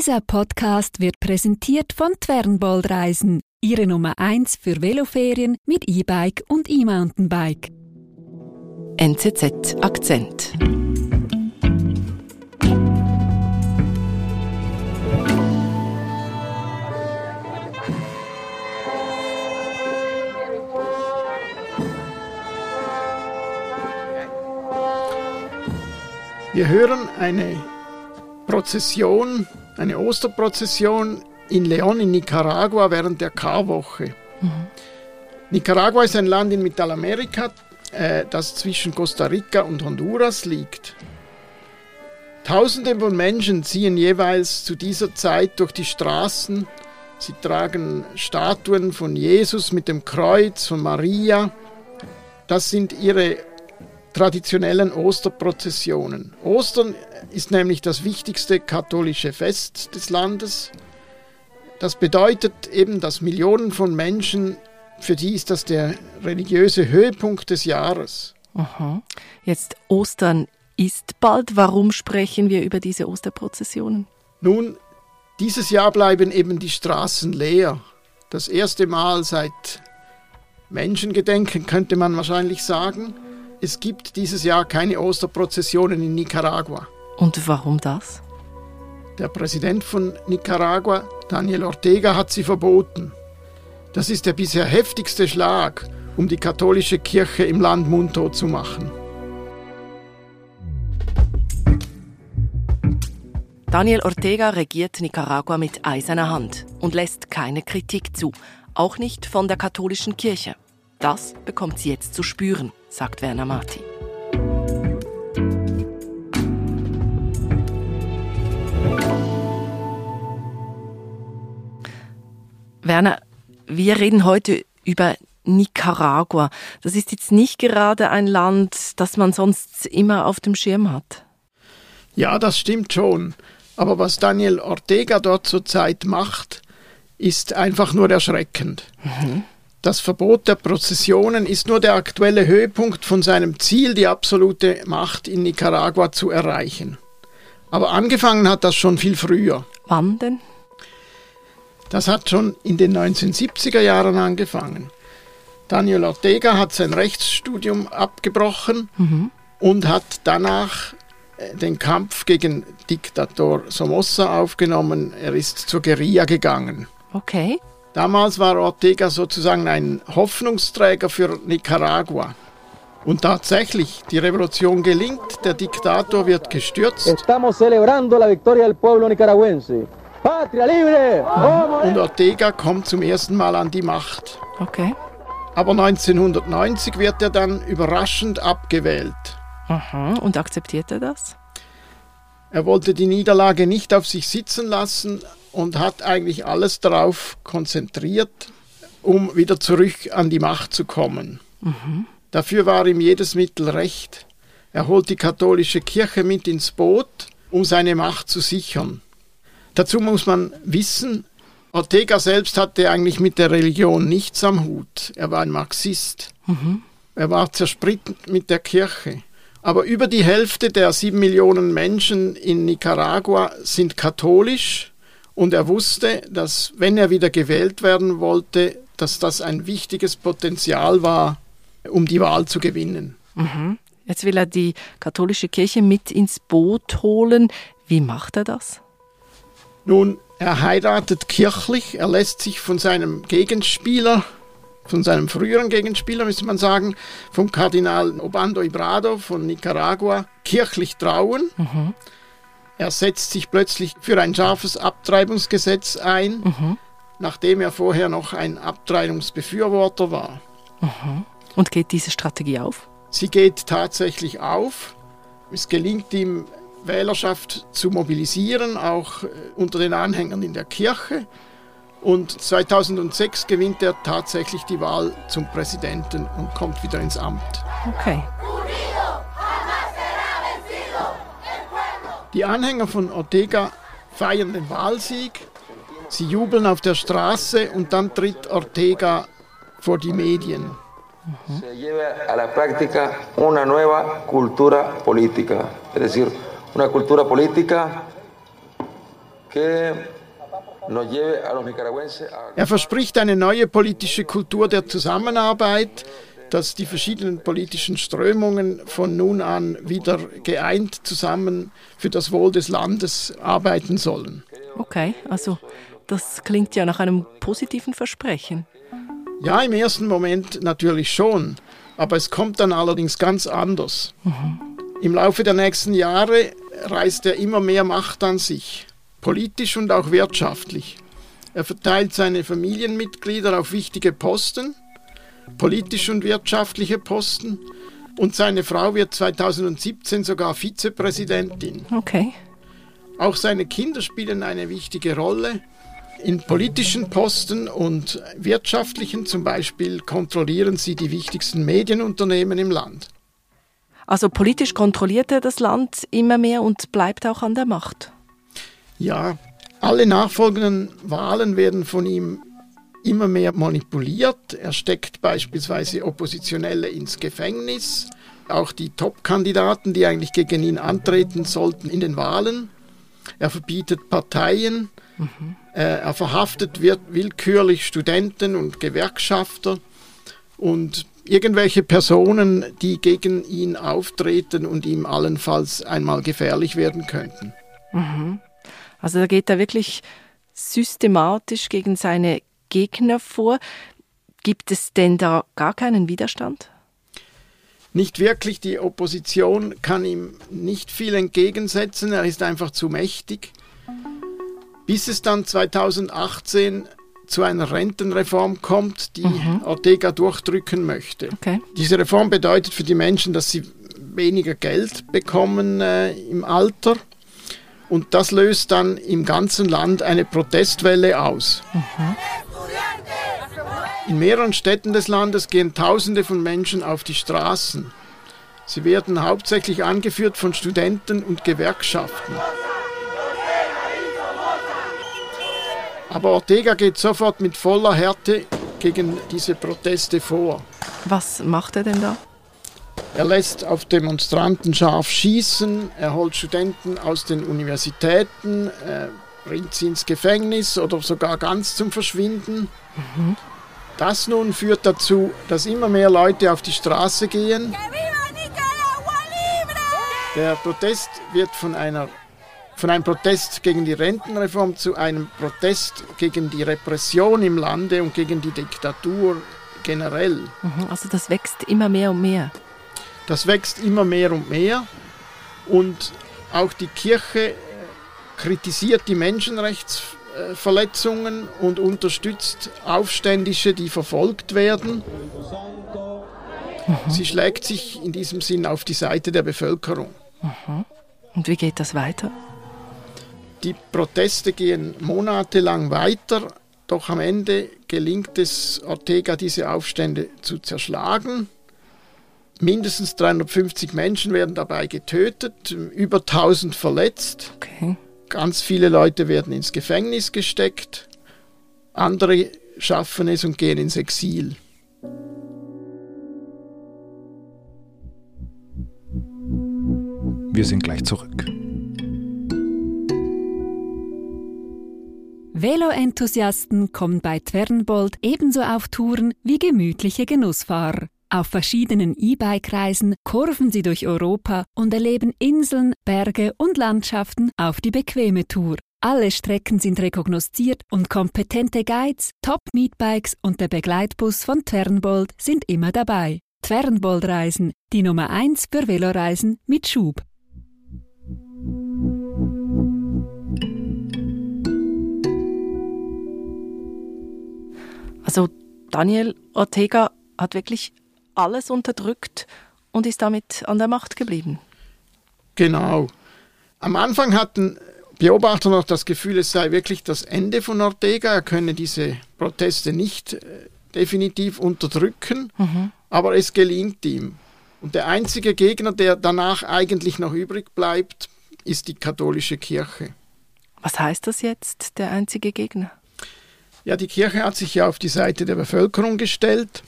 Dieser Podcast wird präsentiert von Twernbold Reisen, Ihre Nummer 1 für Veloferien mit E-Bike und E-Mountainbike. NZZ Akzent. Wir hören eine Prozession, eine Osterprozession in León in Nicaragua während der Karwoche. Mhm. Nicaragua ist ein Land in Mittelamerika, äh, das zwischen Costa Rica und Honduras liegt. Tausende von Menschen ziehen jeweils zu dieser Zeit durch die Straßen. Sie tragen Statuen von Jesus mit dem Kreuz, von Maria. Das sind ihre traditionellen Osterprozessionen. Ostern ist nämlich das wichtigste katholische Fest des Landes. Das bedeutet eben, dass Millionen von Menschen, für die ist das der religiöse Höhepunkt des Jahres. Aha. Jetzt Ostern ist bald. Warum sprechen wir über diese Osterprozessionen? Nun, dieses Jahr bleiben eben die Straßen leer. Das erste Mal seit Menschengedenken könnte man wahrscheinlich sagen. Es gibt dieses Jahr keine Osterprozessionen in Nicaragua. Und warum das? Der Präsident von Nicaragua, Daniel Ortega, hat sie verboten. Das ist der bisher heftigste Schlag, um die katholische Kirche im Land mundtot zu machen. Daniel Ortega regiert Nicaragua mit eiserner Hand und lässt keine Kritik zu, auch nicht von der katholischen Kirche. Das bekommt sie jetzt zu spüren, sagt Werner Marti. Werner, wir reden heute über Nicaragua. Das ist jetzt nicht gerade ein Land, das man sonst immer auf dem Schirm hat. Ja, das stimmt schon. Aber was Daniel Ortega dort zurzeit macht, ist einfach nur erschreckend. Mhm. Das Verbot der Prozessionen ist nur der aktuelle Höhepunkt von seinem Ziel, die absolute Macht in Nicaragua zu erreichen. Aber angefangen hat das schon viel früher. Wann denn? Das hat schon in den 1970er Jahren angefangen. Daniel Ortega hat sein Rechtsstudium abgebrochen mhm. und hat danach äh, den Kampf gegen Diktator Somoza aufgenommen. Er ist zur Guerilla gegangen. Okay. Damals war Ortega sozusagen ein Hoffnungsträger für Nicaragua. Und tatsächlich, die Revolution gelingt, der Diktator wird gestürzt. Und Ortega kommt zum ersten Mal an die Macht. Okay. Aber 1990 wird er dann überraschend abgewählt. Aha, und akzeptiert er das? Er wollte die Niederlage nicht auf sich sitzen lassen und hat eigentlich alles darauf konzentriert, um wieder zurück an die Macht zu kommen. Mhm. Dafür war ihm jedes Mittel recht. Er holt die katholische Kirche mit ins Boot, um seine Macht zu sichern. Dazu muss man wissen, Ortega selbst hatte eigentlich mit der Religion nichts am Hut. Er war ein Marxist. Mhm. Er war zerspritten mit der Kirche. Aber über die Hälfte der sieben Millionen Menschen in Nicaragua sind katholisch und er wusste, dass wenn er wieder gewählt werden wollte, dass das ein wichtiges Potenzial war, um die Wahl zu gewinnen. Mhm. Jetzt will er die katholische Kirche mit ins Boot holen. Wie macht er das? Nun, er heiratet kirchlich, er lässt sich von seinem Gegenspieler, von seinem früheren Gegenspieler, müsste man sagen, vom Kardinal Obando Ibrado von Nicaragua, kirchlich trauen. Mhm. Er setzt sich plötzlich für ein scharfes Abtreibungsgesetz ein, mhm. nachdem er vorher noch ein Abtreibungsbefürworter war. Mhm. Und geht diese Strategie auf? Sie geht tatsächlich auf. Es gelingt ihm Wählerschaft zu mobilisieren, auch äh, unter den Anhängern in der Kirche. Und 2006 gewinnt er tatsächlich die Wahl zum Präsidenten und kommt wieder ins Amt. Okay. Die Anhänger von Ortega feiern den Wahlsieg, sie jubeln auf der Straße und dann tritt Ortega vor die Medien. Se Er verspricht eine neue politische Kultur der Zusammenarbeit, dass die verschiedenen politischen Strömungen von nun an wieder geeint zusammen für das Wohl des Landes arbeiten sollen. Okay, also das klingt ja nach einem positiven Versprechen. Ja, im ersten Moment natürlich schon, aber es kommt dann allerdings ganz anders. Mhm. Im Laufe der nächsten Jahre reißt er immer mehr Macht an sich, politisch und auch wirtschaftlich. Er verteilt seine Familienmitglieder auf wichtige Posten, politische und wirtschaftliche Posten, und seine Frau wird 2017 sogar Vizepräsidentin. Okay. Auch seine Kinder spielen eine wichtige Rolle. In politischen Posten und wirtschaftlichen zum Beispiel kontrollieren sie die wichtigsten Medienunternehmen im Land. Also politisch kontrolliert er das Land immer mehr und bleibt auch an der Macht. Ja, alle nachfolgenden Wahlen werden von ihm immer mehr manipuliert. Er steckt beispielsweise Oppositionelle ins Gefängnis, auch die Top-Kandidaten, die eigentlich gegen ihn antreten sollten in den Wahlen. Er verbietet Parteien, mhm. er verhaftet willkürlich Studenten und Gewerkschafter und irgendwelche Personen, die gegen ihn auftreten und ihm allenfalls einmal gefährlich werden könnten. Mhm. Also da geht er wirklich systematisch gegen seine Gegner vor. Gibt es denn da gar keinen Widerstand? Nicht wirklich. Die Opposition kann ihm nicht viel entgegensetzen. Er ist einfach zu mächtig. Bis es dann 2018 zu einer Rentenreform kommt, die mhm. Ortega durchdrücken möchte. Okay. Diese Reform bedeutet für die Menschen, dass sie weniger Geld bekommen äh, im Alter. Und das löst dann im ganzen Land eine Protestwelle aus. In mehreren Städten des Landes gehen Tausende von Menschen auf die Straßen. Sie werden hauptsächlich angeführt von Studenten und Gewerkschaften. Aber Ortega geht sofort mit voller Härte gegen diese Proteste vor. Was macht er denn da? Er lässt auf Demonstranten scharf schießen, er holt Studenten aus den Universitäten, bringt sie ins Gefängnis oder sogar ganz zum Verschwinden. Mhm. Das nun führt dazu, dass immer mehr Leute auf die Straße gehen. Der Protest wird von einer von einem Protest gegen die Rentenreform zu einem Protest gegen die Repression im Lande und gegen die Diktatur generell. Mhm, also das wächst immer mehr und mehr. Das wächst immer mehr und mehr und auch die Kirche äh, kritisiert die Menschenrechtsverletzungen und unterstützt Aufständische, die verfolgt werden. Mhm. Sie schlägt sich in diesem Sinn auf die Seite der Bevölkerung. Mhm. Und wie geht das weiter? Die Proteste gehen monatelang weiter, doch am Ende gelingt es Ortega, diese Aufstände zu zerschlagen. Mindestens 350 Menschen werden dabei getötet, über 1000 verletzt. Okay. Ganz viele Leute werden ins Gefängnis gesteckt. Andere schaffen es und gehen ins Exil. Wir sind gleich zurück. Velo-Enthusiasten kommen bei Twernbold ebenso auf Touren wie gemütliche Genussfahrer. Auf verschiedenen E-Bike-Reisen kurven sie durch Europa und erleben Inseln, Berge und Landschaften auf die bequeme Tour. Alle Strecken sind rekognosziert und kompetente Guides, Top-Meetbikes und der Begleitbus von Twernbold sind immer dabei. Twernbold-Reisen, die Nummer 1 für Veloreisen mit Schub. Also Daniel Ortega hat wirklich alles unterdrückt und ist damit an der Macht geblieben. Genau. Am Anfang hatten Beobachter noch das Gefühl, es sei wirklich das Ende von Ortega. Er könne diese Proteste nicht äh, definitiv unterdrücken, mhm. aber es gelingt ihm. Und der einzige Gegner, der danach eigentlich noch übrig bleibt, ist die katholische Kirche. Was heißt das jetzt, der einzige Gegner? Ja, die Kirche hat sich ja auf die Seite der Bevölkerung gestellt.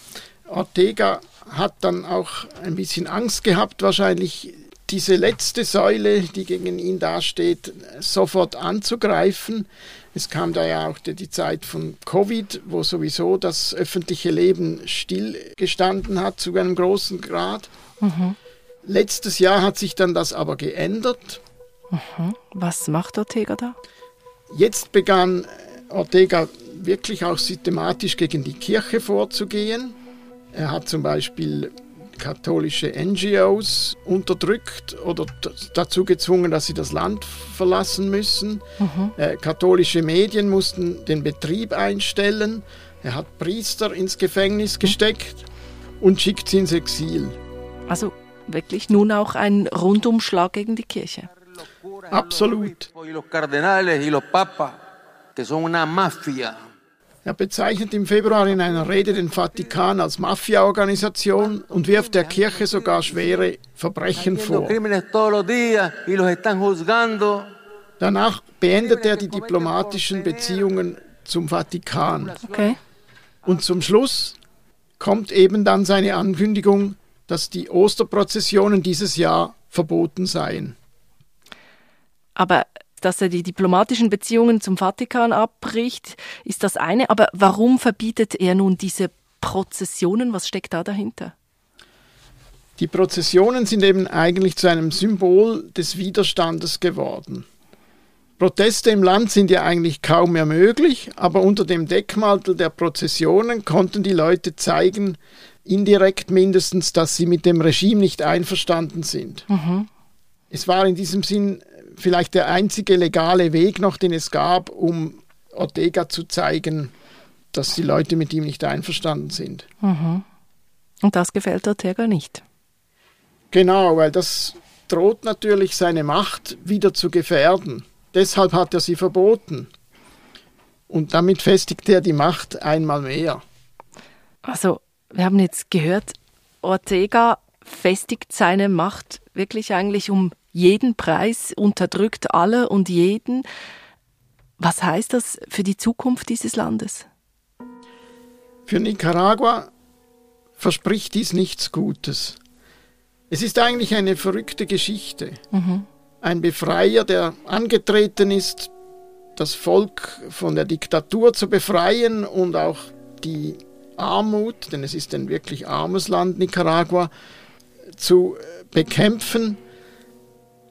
Ortega hat dann auch ein bisschen Angst gehabt, wahrscheinlich diese letzte Säule, die gegen ihn dasteht, sofort anzugreifen. Es kam da ja auch die Zeit von Covid, wo sowieso das öffentliche Leben stillgestanden hat zu einem großen Grad. Mhm. Letztes Jahr hat sich dann das aber geändert. Mhm. Was macht Ortega da? Jetzt begann Ortega wirklich auch systematisch gegen die Kirche vorzugehen. Er hat zum Beispiel katholische NGOs unterdrückt oder dazu gezwungen, dass sie das Land verlassen müssen. Mhm. Äh, katholische Medien mussten den Betrieb einstellen. Er hat Priester ins Gefängnis gesteckt und schickt sie ins Exil. Also wirklich nun auch ein Rundumschlag gegen die Kirche. Absolut. Er bezeichnet im Februar in einer Rede den Vatikan als Mafia-Organisation und wirft der Kirche sogar schwere Verbrechen vor. Danach beendet er die diplomatischen Beziehungen zum Vatikan. Okay. Und zum Schluss kommt eben dann seine Ankündigung, dass die Osterprozessionen dieses Jahr verboten seien. Aber dass er die diplomatischen Beziehungen zum Vatikan abbricht, ist das eine. Aber warum verbietet er nun diese Prozessionen? Was steckt da dahinter? Die Prozessionen sind eben eigentlich zu einem Symbol des Widerstandes geworden. Proteste im Land sind ja eigentlich kaum mehr möglich, aber unter dem Deckmantel der Prozessionen konnten die Leute zeigen, indirekt mindestens, dass sie mit dem Regime nicht einverstanden sind. Mhm. Es war in diesem Sinn vielleicht der einzige legale Weg noch, den es gab, um Ortega zu zeigen, dass die Leute mit ihm nicht einverstanden sind. Mhm. Und das gefällt Ortega nicht. Genau, weil das droht natürlich seine Macht wieder zu gefährden. Deshalb hat er sie verboten. Und damit festigt er die Macht einmal mehr. Also, wir haben jetzt gehört, Ortega festigt seine Macht wirklich eigentlich um jeden Preis, unterdrückt alle und jeden. Was heißt das für die Zukunft dieses Landes? Für Nicaragua verspricht dies nichts Gutes. Es ist eigentlich eine verrückte Geschichte. Mhm. Ein Befreier, der angetreten ist, das Volk von der Diktatur zu befreien und auch die Armut, denn es ist ein wirklich armes Land, Nicaragua, zu bekämpfen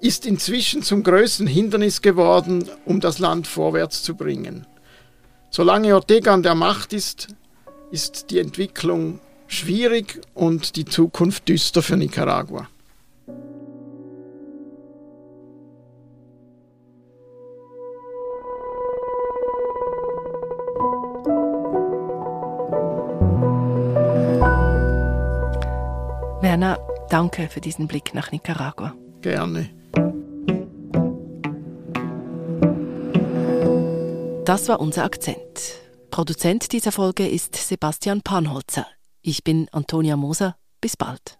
ist inzwischen zum größten Hindernis geworden, um das Land vorwärts zu bringen. Solange Ortega an der Macht ist, ist die Entwicklung schwierig und die Zukunft düster für Nicaragua. Werner, danke für diesen Blick nach Nicaragua. Gerne. Das war unser Akzent. Produzent dieser Folge ist Sebastian Panholzer. Ich bin Antonia Moser. Bis bald.